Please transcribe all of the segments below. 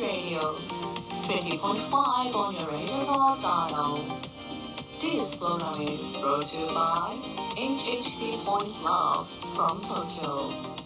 Radio, 50.5 on your radio dial. This program is brought to you by HHC Point Love from Tokyo.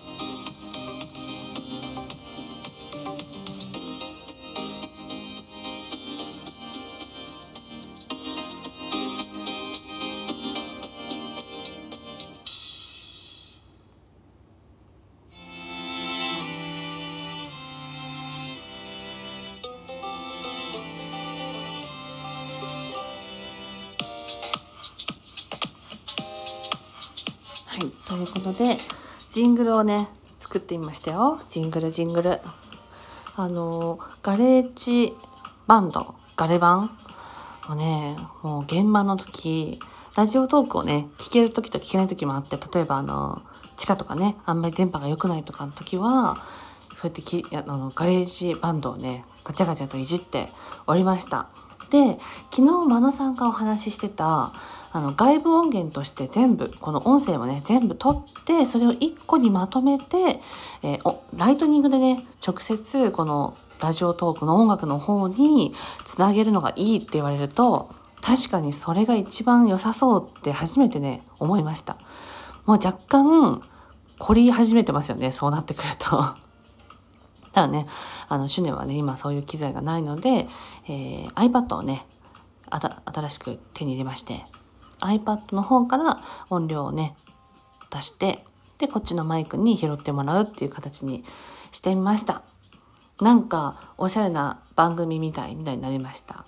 はいということで、ジングルをね、作ってみましたよ。ジングル、ジングル。あの、ガレージバンド、ガレバンをね、もう現場の時、ラジオトークをね、聞ける時と聞けない時もあって、例えばあの、地下とかね、あんまり電波が良くないとかの時は、そうやってきあのガレージバンドをね、ガチャガチャといじっておりました。で、昨日、真野さんがお話ししてた、あの外部音源として全部この音声もね全部取ってそれを1個にまとめて、えー、ライトニングでね直接このラジオトークの音楽の方につなげるのがいいって言われると確かにそれが一番良さそうって初めてね思いました。もう若干凝り始めてますよねそうなってくると。た だねあのシュネはね今そういう機材がないので、えー、iPad をね新しく手に入れまして iPad の方から音量をね、出して、で、こっちのマイクに拾ってもらうっていう形にしてみました。なんか、おしゃれな番組みたい、みたいになりました。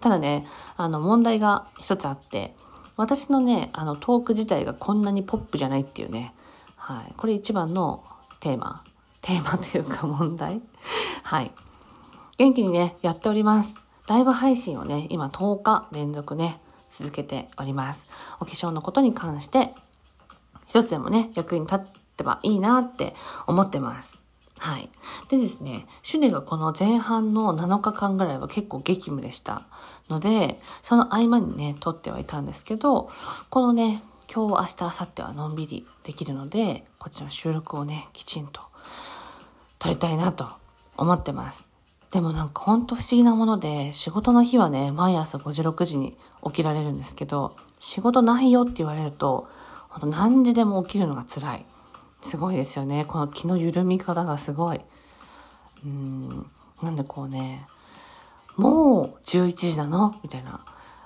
ただね、あの、問題が一つあって、私のね、あの、トーク自体がこんなにポップじゃないっていうね。はい。これ一番のテーマ。テーマというか問題 はい。元気にね、やっております。ライブ配信をね、今10日連続ね、続けております。お化粧のことに関して、一つでもね、役に立ってばいいなって思ってます。はい。でですね、シュネがこの前半の7日間ぐらいは結構激務でしたので、その合間にね、撮ってはいたんですけど、このね、今日、明日、明後日はのんびりできるので、こっちの収録をね、きちんと撮りたいなと思ってます。でもなんかほんと不思議なもので、仕事の日はね、毎朝5時6時に起きられるんですけど、仕事ないよって言われると、ほんと何時でも起きるのが辛い。すごいですよね。この気の緩み方がすごい。うん。なんでこうね、もう11時なの？みたいな。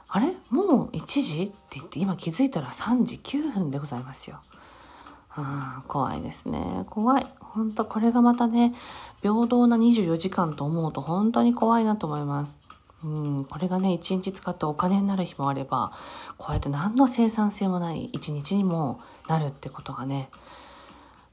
あれ？もう1時？って言って今気づいたら3時9分でございますよ。あ怖いですね。怖い。本当これがまたね、平等な24時間と思うと本当に怖いなと思います。うん、これがね、1日使ってお金になる日もあれば、こうやって何の生産性もない1日にもなるってことがね、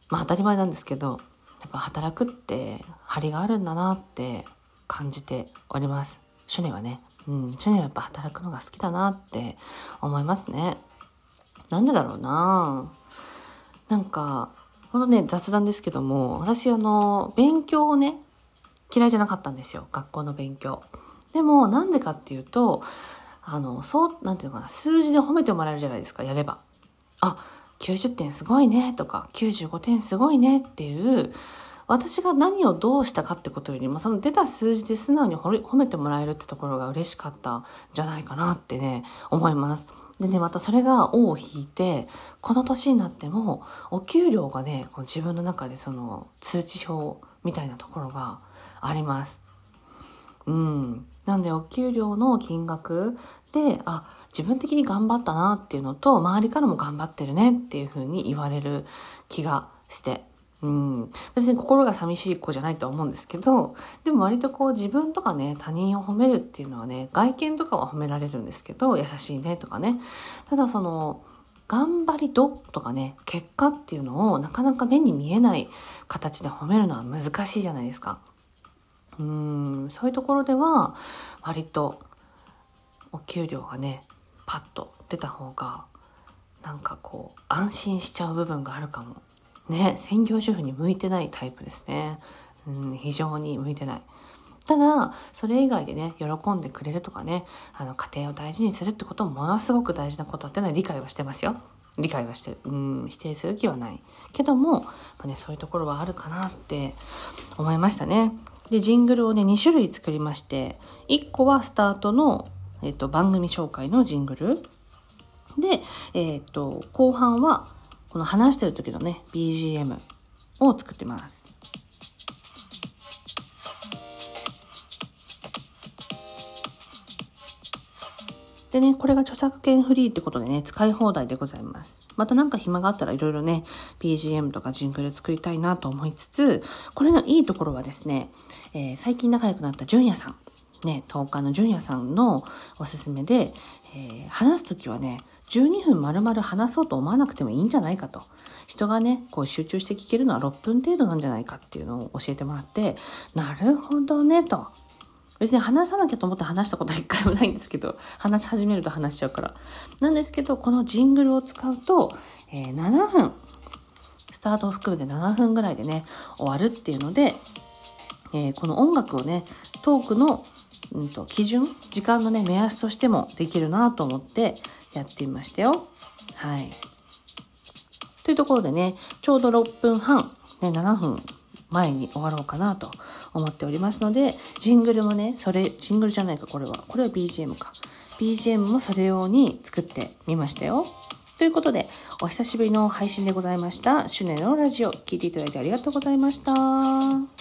まあ当たり前なんですけど、やっぱ働くって張りがあるんだなって感じております。主年はね、うん、主年はやっぱ働くのが好きだなって思いますね。なんでだろうななんか、このね、雑談ですけども、私あの、勉強をね、嫌いじゃなかったんですよ。学校の勉強。でも、なんでかっていうと、あの、そう、なんていうのかな、数字で褒めてもらえるじゃないですか、やれば。あ、90点すごいね、とか、95点すごいねっていう、私が何をどうしたかってことよりも、その出た数字で素直に褒めてもらえるってところが嬉しかったんじゃないかなってね、思います。でね、またそれが尾を引いて、この年になっても、お給料がね、こう自分の中でその通知表みたいなところがあります。うん。なんでお給料の金額で、あ、自分的に頑張ったなっていうのと、周りからも頑張ってるねっていうふうに言われる気がしてうん、別に心が寂しい子じゃないとは思うんですけど、でも割とこう自分とかね、他人を褒めるっていうのはね、外見とかは褒められるんですけど、優しいねとかね。ただその、頑張り度とかね、結果っていうのをなかなか目に見えない形で褒めるのは難しいじゃないですか。うん、そういうところでは、割とお給料がね、パッと出た方が、なんかこう、安心しちゃう部分があるかもね、専業主婦に向いてないタイプですね。うん、非常に向いてない。ただ、それ以外でね、喜んでくれるとかね、あの、家庭を大事にするってこともものすごく大事なことっていうのは理解はしてますよ。理解はしてる。うん、否定する気はない。けども、まあね、そういうところはあるかなって思いましたね。で、ジングルをね、2種類作りまして、1個はスタートの、えっと、番組紹介のジングル。で、えっと、後半は、この話してる時のね、BGM を作ってます。でね、これが著作権フリーってことでね、使い放題でございます。またなんか暇があったらいろいろね、BGM とかジングル作りたいなと思いつつ、これのいいところはですね、えー最近仲良くなった純也さん、ね、10日の純也さんのおすすめで、えー話すときはね、12分丸々話そうと思わなくてもいいんじゃないかと。人がね、こう集中して聞けるのは6分程度なんじゃないかっていうのを教えてもらって、なるほどね、と。別に話さなきゃと思って話したことは一回もないんですけど、話し始めると話しちゃうから。なんですけど、このジングルを使うと、えー7分、スタートを含めて7分ぐらいでね、終わるっていうので、えーこの音楽をね、トークの、うん、と基準、時間のね、目安としてもできるなと思ってやってみましたよ。はい。というところでね、ちょうど6分半、ね、7分前に終わろうかなと思っておりますので、ジングルもね、それ、ジングルじゃないか、これは。これは BGM か。BGM もそれ用に作ってみましたよ。ということで、お久しぶりの配信でございました。シュネのラジオ、聞いていただいてありがとうございました。